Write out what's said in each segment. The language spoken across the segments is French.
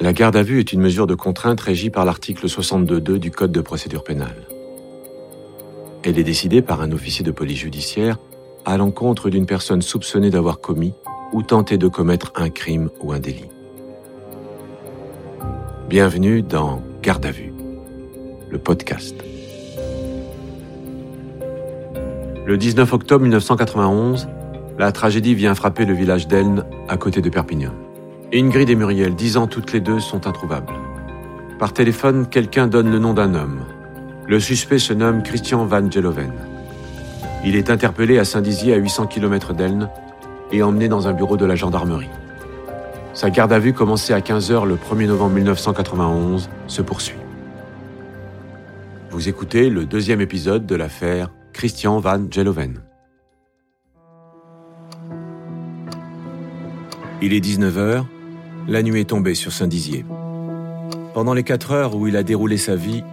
La garde à vue est une mesure de contrainte régie par l'article 62.2 du Code de procédure pénale. Elle est décidée par un officier de police judiciaire à l'encontre d'une personne soupçonnée d'avoir commis ou tenté de commettre un crime ou un délit. Bienvenue dans Garde à vue, le podcast. Le 19 octobre 1991, la tragédie vient frapper le village d'Elne, à côté de Perpignan. Ingrid et Muriel, dix ans toutes les deux, sont introuvables. Par téléphone, quelqu'un donne le nom d'un homme. Le suspect se nomme Christian Van Geloven. Il est interpellé à Saint-Dizier, à 800 km d'Elne, et emmené dans un bureau de la gendarmerie. Sa garde à vue, commencée à 15h le 1er novembre 1991, se poursuit. Vous écoutez le deuxième épisode de l'affaire Christian Van Geloven. Il est 19h, la nuit est tombée sur Saint-Dizier. Pendant les quatre heures où il a déroulé sa vie,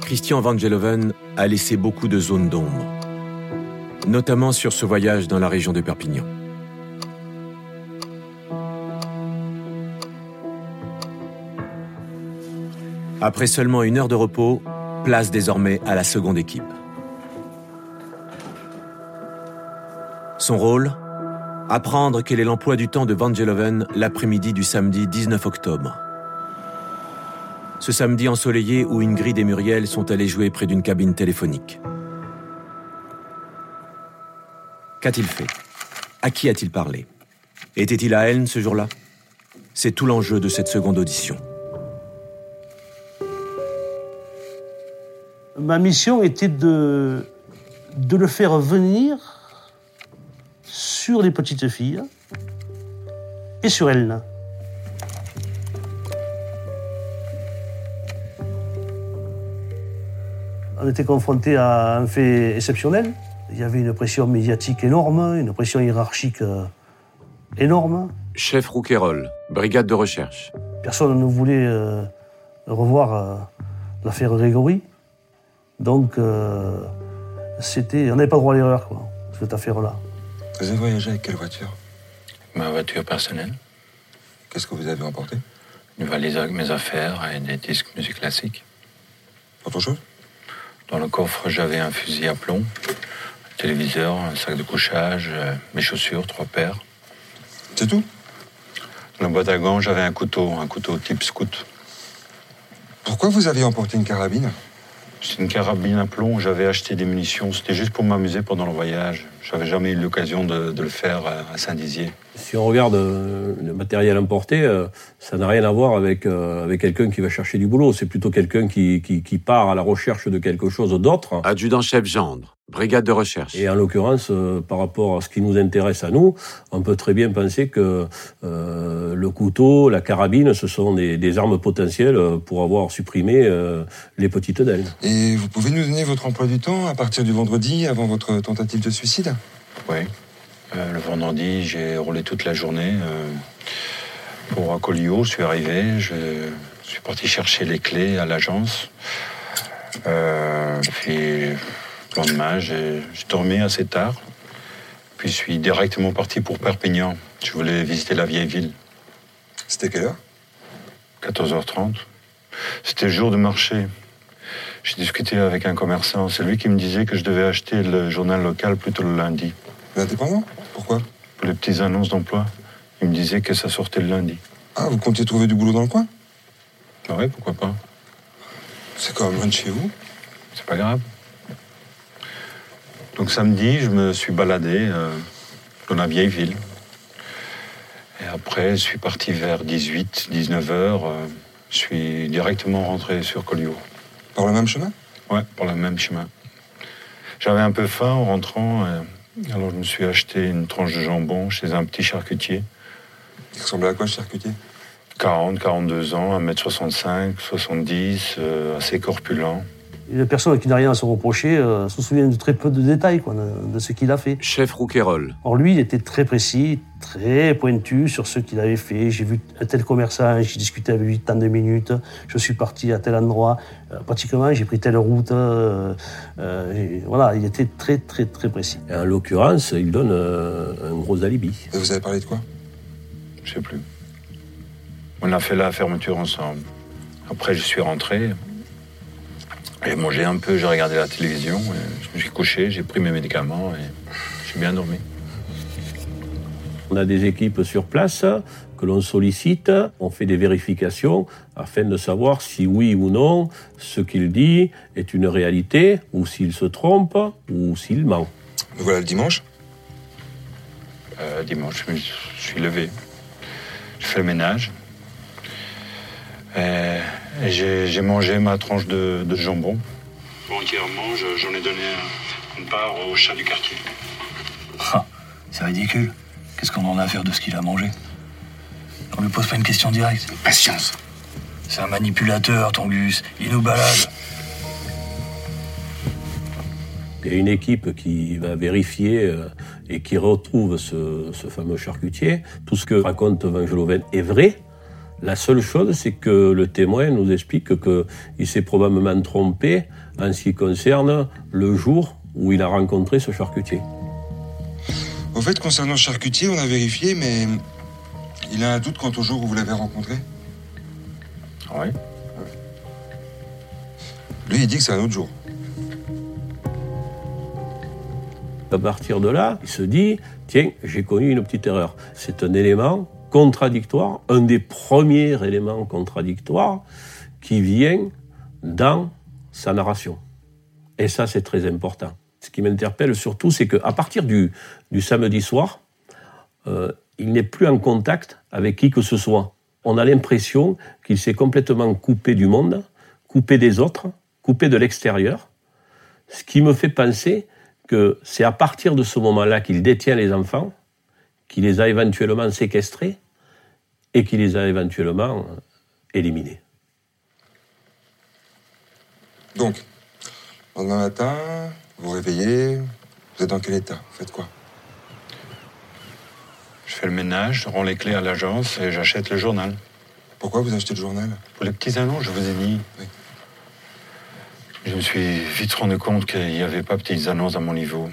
Christian Van Geloven a laissé beaucoup de zones d'ombre, notamment sur ce voyage dans la région de Perpignan. Après seulement une heure de repos, place désormais à la seconde équipe. Son rôle Apprendre quel est l'emploi du temps de Van Geloven l'après-midi du samedi 19 octobre. Ce samedi ensoleillé où Ingrid et Muriel sont allés jouer près d'une cabine téléphonique. Qu'a-t-il fait? À qui a-t-il parlé? Était-il à Elne ce jour-là? C'est tout l'enjeu de cette seconde audition. Ma mission était de, de le faire venir sur les petites filles et sur Elna. On était confronté à un fait exceptionnel. Il y avait une pression médiatique énorme, une pression hiérarchique euh, énorme. Chef Rouquayrol, brigade de recherche. Personne ne voulait euh, revoir euh, l'affaire Grégory. Donc, euh, c'était, on n'avait pas droit à l'erreur, quoi, cette affaire-là. Vous avez voyagé avec quelle voiture? Ma voiture personnelle, Qu'est-ce que vous avez emporté? Une valise avec mes affaires et des disques musique classique. Autre chose? Dans le coffre, j'avais un fusil à plomb, un téléviseur, un sac de couchage, euh, mes chaussures, trois paires. C'est tout? Dans la boîte à gants, j'avais un couteau, un couteau type scout. Pourquoi vous aviez emporté une carabine? C'est une carabine à plomb, j'avais acheté des munitions, c'était juste pour m'amuser pendant le voyage. J'avais jamais eu l'occasion de, de le faire à à Saint-Dizier. Si on regarde euh, le matériel importé, euh, ça n'a rien à voir avec, euh, avec quelqu'un qui va chercher du boulot. C'est plutôt quelqu'un qui, qui, qui part à la recherche de quelque chose d'autre. Adjudant-chef Gendre, brigade de recherche. Et en l'occurrence, euh, par rapport à ce qui nous intéresse à nous, on peut très bien penser que euh, le couteau, la carabine, ce sont des, des armes potentielles pour avoir supprimé euh, les petites d'ailes. Et vous pouvez nous donner votre emploi du temps à partir du vendredi avant votre tentative de suicide? Oui. Euh, le vendredi, j'ai roulé toute la journée euh, pour Acolio. Je suis arrivé, je suis parti chercher les clés à l'agence. Euh, puis, le lendemain, j'ai dormi assez tard. Puis, je suis directement parti pour Perpignan. Je voulais visiter la vieille ville. C'était quelle heure? 14h30. C'était le jour de marché. J'ai discuté avec un commerçant. C'est lui qui me disait que je devais acheter le journal local plutôt le lundi. L'indépendant Pourquoi? Pour les petites annonces d'emploi. Il me disait que ça sortait le lundi. Ah, vous comptiez trouver du boulot dans le coin? Ah ouais, pourquoi pas C'est quand même loin de chez vous. C'est pas grave. Donc samedi, je me suis baladé euh, dans la vieille ville. Et après, je suis parti vers 18, 19 heures. euh, je suis directement rentré sur Collioure. Par le même chemin? Ouais, pour le même chemin. J'avais un peu faim en rentrant. euh, alors je me suis acheté une tranche de jambon chez un petit charcutier. Il ressemblait à quoi, ce charcutier? 40, 42 ans, 1m65, 70, euh, assez corpulent. Et la personne qui n'a rien à se reprocher euh, se souvient de très peu de détails quoi, de, de ce qu'il a fait. Chef Rouquayrol, Or lui, il était très précis, très pointu sur ce qu'il avait fait. J'ai vu un tel commerçant, j'ai discuté avec lui tant de minutes, je suis parti à tel endroit, Euh, pratiquement j'ai pris telle route. euh, euh, voilà, il était très très très précis. Et en l'occurrence, il donne euh, un gros alibi. Et vous avez parlé de quoi? Je sais plus. On a fait la fermeture ensemble. Après, je suis rentré. J'ai mangé un peu, j'ai regardé la télévision. je me suis couché, j'ai pris mes médicaments et j'ai bien dormi. On a des équipes sur place que l'on sollicite, on fait des vérifications afin de savoir si oui ou non ce qu'il dit est une réalité, ou s'il se trompe, ou s'il ment. voilà le dimanche euh, Dimanche, je me suis levé. Je fais le ménage. Et, j'ai mangé ma tranche de, jambon. Entièrement, j'en ai donné une part au chat du quartier. Ah, c'est ridicule. Qu'est-ce qu'on en a à faire de ce qu'il a mangé? On lui pose pas une question directe. Patience. C'est un manipulateur, Tongus. Il nous balade. Il y a une équipe qui va vérifier euh, et qui retrouve ce, fameux charcutier. Tout ce que raconte Vangeloven est vrai. La seule chose, c'est que le témoin nous explique qu'il s'est probablement trompé en ce qui concerne le jour où il a rencontré ce charcutier. Au fait, concernant le charcutier, on a vérifié, mais il a un doute quant au jour où vous l'avez rencontré. Oui. Lui, il dit que c'est un autre jour. À partir de là, il se dit, tiens, j'ai connu une petite erreur. C'est un élément contradictoire, un des premiers éléments contradictoires qui vient dans sa narration. Et ça, c'est très important ce qui m'interpelle surtout, c'est qu'à partir du, samedi soir, euh, il n'est plus en contact avec qui que ce soit. On a l'impression qu'il s'est complètement coupé du monde, coupé des autres, coupé de l'extérieur, ce qui me fait penser que c'est à partir de ce moment-là qu'il détient les enfants, qu'il les a éventuellement séquestrés et qu'il les a éventuellement éliminés. Donc, lendemain matin, vous réveillez, vous êtes dans quel état? Vous faites quoi? Je fais le ménage, je rends les clés à l'agence et j'achète le journal. Pourquoi vous achetez le journal? Pour les petits annonces, je vous ai dit. Oui. Je me suis vite rendu compte qu'il n'y avait pas petites annonces à mon niveau.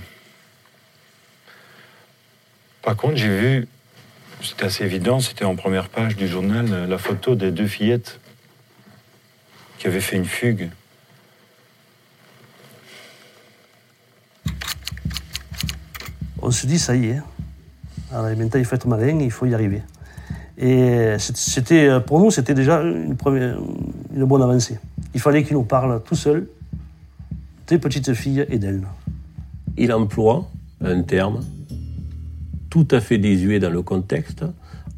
Par contre, j'ai vu, c'était assez évident, c'était en première page du journal, la photo des deux fillettes qui avaient fait une fugue. on se dit, ça y est, alors, maintenant il faut être malin, il faut y arriver. Et c'était, pour nous, c'était déjà une, première, une bonne avancée. Il fallait qu'il nous parle tout seul des petites filles et d'elles. Il emploie un terme tout à fait désuet dans le contexte,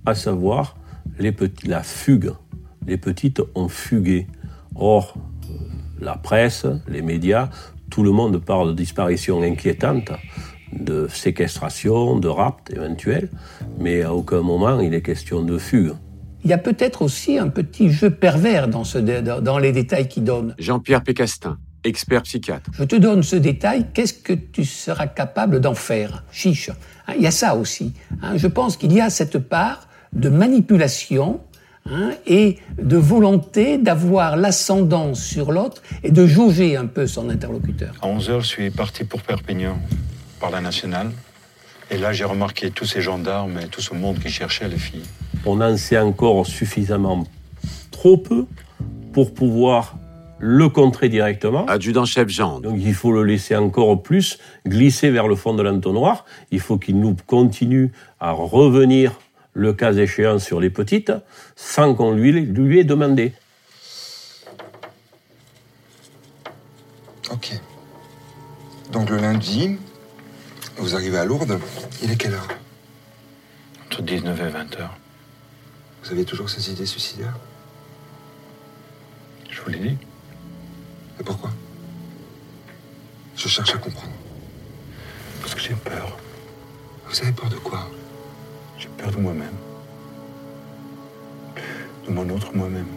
à savoir les petits, la fugue. Les petites ont fugué. Or, la presse, les médias, tout le monde parle de disparition inquiétante de séquestration, de rapt éventuel, mais à aucun moment il est question de fugue. Il y a peut-être aussi un petit jeu pervers dans, ce, dans les détails qu'il donne. Jean-Pierre Pécastin, expert psychiatre. Je te donne ce détail, qu'est-ce que tu seras capable d'en faire? Chiche. Hein, il y a ça aussi. Hein. Je pense qu'il y a cette part de manipulation hein, et de volonté d'avoir l'ascendant sur l'autre et de jauger un peu son interlocuteur. À 11h, je suis parti pour Perpignan par la nationale. Et là, j'ai remarqué tous ces gendarmes et tout ce monde qui cherchait les filles. On en sait encore suffisamment trop peu pour pouvoir le contrer directement. Adjudant-chef Jean. Donc il faut le laisser encore plus glisser vers le fond de l'entonnoir. Il faut qu'il nous continue à revenir, le cas échéant, sur les petites, sans qu'on lui, lui ait demandé. Ok. Donc le lundi, vous arrivez à Lourdes, il est quelle heure? Entre 19 et 20 heures. Vous avez toujours ces idées suicidaires? Je vous l'ai dit. Et pourquoi? Je cherche à comprendre. Parce que j'ai peur. Vous avez peur de quoi? J'ai peur de moi-même. De mon autre moi-même.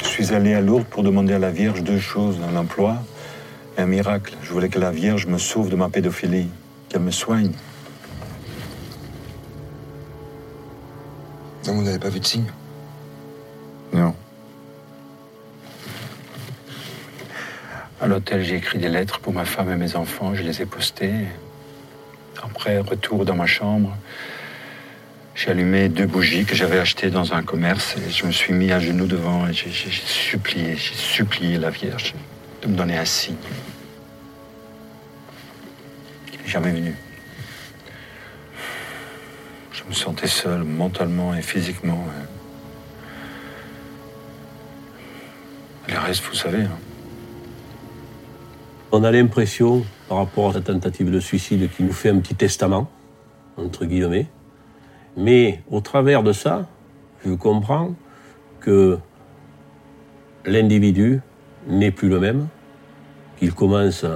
Je suis allé à Lourdes pour demander à la Vierge deux choses, un emploi un miracle. Je voulais que la Vierge me sauve de ma pédophilie, qu'elle me soigne. Donc vous n'avez pas vu de signe? À l'hôtel, j'ai écrit des lettres pour ma femme et mes enfants. Je les ai postées. Après, retour dans ma chambre. J'ai allumé deux bougies que j'avais achetées dans un commerce et je me suis mis à genoux devant et j'ai supplié, j'ai supplié la Vierge de me donner un signe. Il n'est jamais venu. Je me sentais seul mentalement et physiquement. Le reste, vous savez. hein. On a l'impression, par rapport à sa tentative de suicide, qu'il nous fait un petit testament, entre guillemets. Mais au travers de ça, je comprends que l'individu n'est plus le même, qu'il commence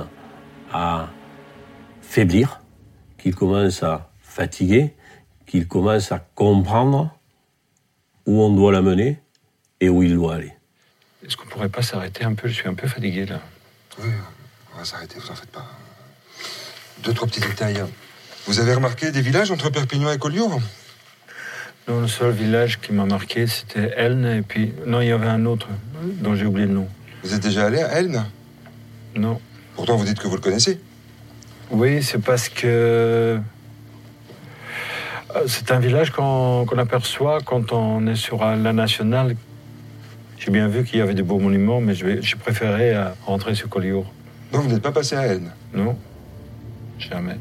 à faiblir, qu'il commence à fatiguer, qu'il commence à comprendre où on doit l'amener et où il doit aller. Est-ce qu'on pourrait pas s'arrêter un peu? Je suis un peu fatigué là. Oui, on va s'arrêter, vous en faites pas. Deux, trois petits détails. Vous avez remarqué des villages entre Perpignan et Collioure? Non, le seul village qui m'a marqué, c'était Elne, et puis... Non, il y avait un autre, dont j'ai oublié le nom. Vous êtes déjà allé à Elne? Non. Pourtant, vous dites que vous le connaissez. Oui, c'est parce que... euh, C'est un village qu'on aperçoit quand on est sur la nationale. J'ai bien vu qu'il y avait des beaux monuments, mais j'ai préféré euh, rentrer sur Collioure. Non, vous n'êtes pas passé à Elne. Non Jamais.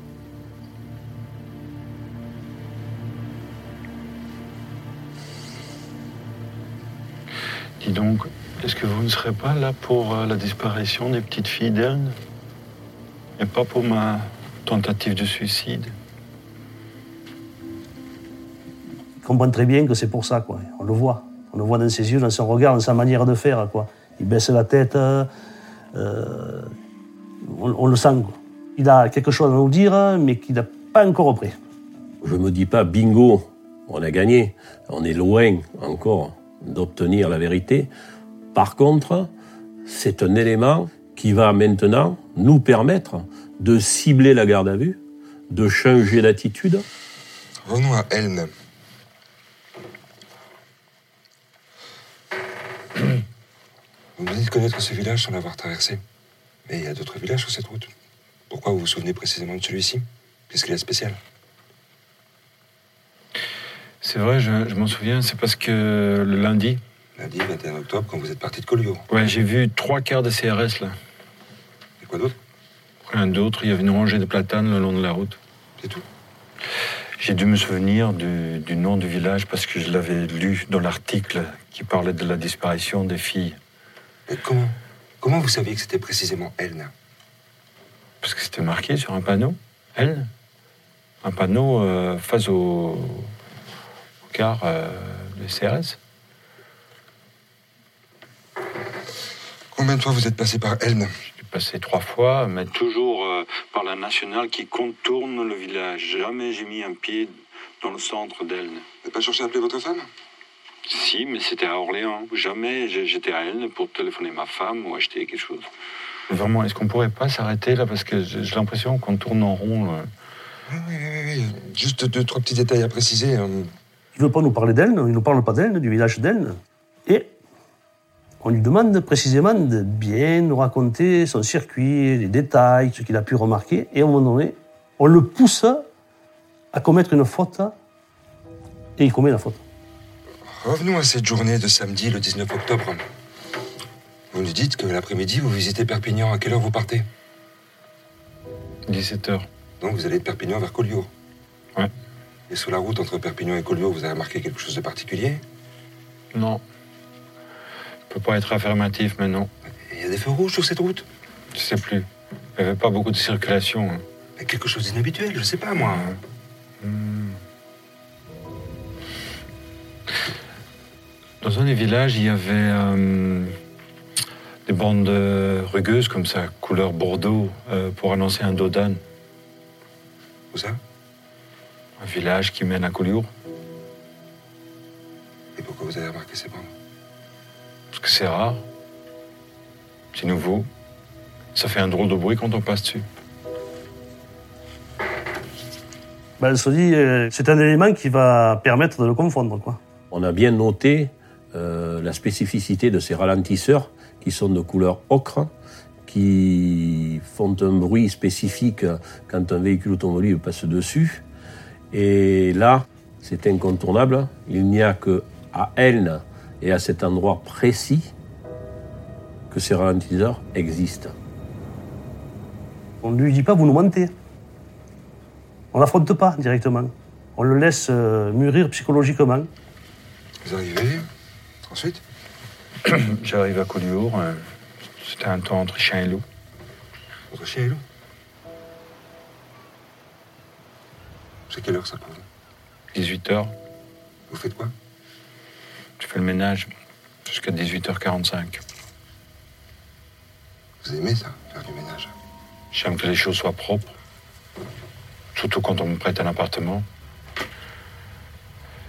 Dis donc, est-ce que vous ne serez pas là pour euh, la disparition des petites filles d'Elne Et pas pour ma tentative de suicide? Ils comprennent très bien que c'est pour ça, quoi. On le voit. On le voit dans ses yeux, dans son regard, dans sa manière de faire, quoi. Il baisse la tête. euh, euh, on, on le sent. Il a quelque chose à nous dire, mais qu'il n'a pas encore prêt. Je me dis pas bingo, on a gagné. On est loin encore d'obtenir la vérité. Par contre, c'est un élément qui va maintenant nous permettre de cibler la garde à vue, de changer d'attitude. Revenons à Elne. Vous me dites connaître ce village sans l'avoir traversé. Mais il y a d'autres villages sur cette route. Pourquoi vous vous souvenez précisément de celui-ci? Qu'est-ce qu'il y a de spécial? C'est vrai, je, je m'en souviens, c'est parce que le lundi, Lundi 21 octobre, quand vous êtes parti de Collioure. ouais, j'ai vu trois quarts de CRS là. Et quoi d'autre? Rien d'autre, il y avait une rangée de platanes le long de la route. C'est tout. J'ai dû me souvenir du, du nom du village parce que je l'avais lu dans l'article qui parlait de la disparition des filles. Mais comment? Comment vous saviez que c'était précisément Elne Parce que c'était marqué sur un panneau. Elle Un panneau euh, face au, au car euh, des CRS. Combien de fois vous êtes passé par Elne J'ai passé trois fois, mais toujours euh, par la nationale qui contourne le village. Jamais j'ai mis un pied dans le centre d'Elne. Vous n'avez pas cherché à appeler votre femme? Si, mais c'était à Orléans. Jamais j'étais à Elne pour téléphoner ma femme ou acheter quelque chose. Vraiment, est-ce qu'on pourrait pas s'arrêter là Parce que j'ai l'impression qu'on tourne en rond. là. oui, oui, oui, oui. Juste deux, trois petits détails à préciser. hein. Il ne veut pas nous parler d'Elne, il ne nous parle pas d'Elne, du village d'Elne. Et on lui demande précisément de bien nous raconter son circuit, les détails, ce qu'il a pu remarquer. Et à un moment donné, on le pousse à commettre une faute. Et il commet la faute. Revenons à cette journée de samedi, le 19 octobre. Vous nous dites que l'après-midi, vous visitez Perpignan. À quelle heure vous partez? 17h. Donc vous allez de Perpignan vers Collioure. Ouais. Et sur la route entre Perpignan et Collioure, vous avez remarqué quelque chose de particulier? Non. Je peux pas être affirmatif, mais non. Il y a des feux rouges sur cette route? Je sais plus. Il n'y avait pas beaucoup de circulation. hein. Mais Quelque chose d'inhabituel, je sais pas moi. Un des villages, il y avait euh, des bandes rugueuses comme ça, couleur bordeaux, euh, pour annoncer un dos d'âne. Où ça? Un village qui mène à Collioure. Et pourquoi vous avez remarqué ces bandes? Parce que c'est rare. C'est nouveau. Ça fait un drôle de bruit quand on passe dessus. Ben, elle se dit, euh, c'est un élément qui va permettre de le confondre. Quoi. On a bien noté euh, la spécificité de ces ralentisseurs qui sont de couleur ocre, qui font un bruit spécifique quand un véhicule automobile passe dessus. Et là, c'est incontournable. Il n'y a que à Elne et à cet endroit précis que ces ralentisseurs existent. On ne lui dit pas, vous nous mentez. On l'affronte pas directement. On le laisse euh, mûrir psychologiquement. Vous arrivez Ensuite J'arrive à Collioure. euh, C'était un temps entre chien et loup. Entre chien et loup C'est quelle heure ça pour vous 18 h Vous faites quoi? Je fais le ménage jusqu'à 18h45. Vous aimez ça, faire du ménage? J'aime que les choses soient propres. Surtout quand on me prête un appartement.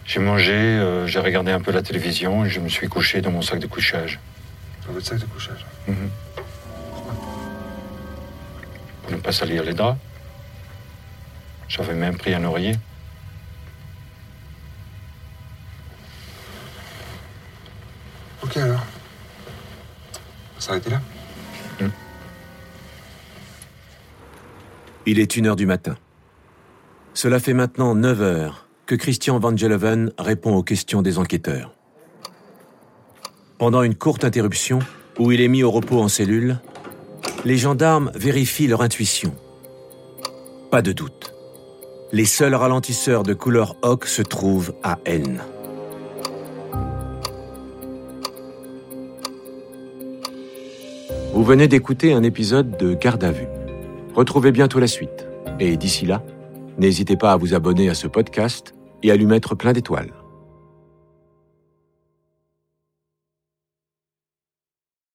J'ai mangé, euh, j'ai regardé un peu la télévision et je me suis couché dans mon sac de couchage. Dans votre sac de couchage Mhm. Pour ne pas salir les draps. J'avais même pris un oreiller. Ok alors. On va s'arrêter là Il est une heure du matin. Cela fait maintenant 9 heures que Christian Van Gelleven répond aux questions des enquêteurs. Pendant une courte interruption, où il est mis au repos en cellule, les gendarmes vérifient leur intuition. Pas de doute. Les seuls ralentisseurs de couleur ocre se trouvent à N. Vous venez d'écouter un épisode de Garde à vue. Retrouvez bientôt la suite. Et d'ici là, n'hésitez pas à vous abonner à ce podcast et à lui mettre plein d'étoiles.